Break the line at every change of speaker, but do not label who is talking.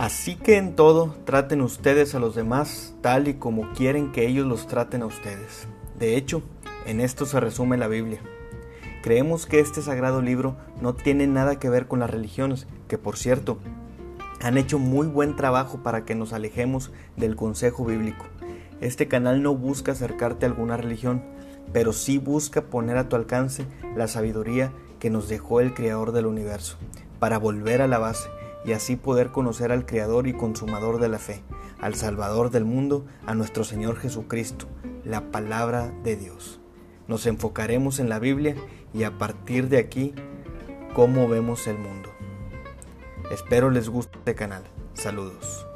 Así que en todo traten ustedes a los demás tal y como quieren que ellos los traten a ustedes. De hecho, en esto se resume la Biblia. Creemos que este sagrado libro no tiene nada que ver con las religiones, que por cierto, han hecho muy buen trabajo para que nos alejemos del consejo bíblico. Este canal no busca acercarte a alguna religión, pero sí busca poner a tu alcance la sabiduría que nos dejó el Creador del universo, para volver a la base y así poder conocer al Creador y Consumador de la fe, al Salvador del mundo, a nuestro Señor Jesucristo, la palabra de Dios. Nos enfocaremos en la Biblia y a partir de aquí, cómo vemos el mundo. Espero les guste este canal. Saludos.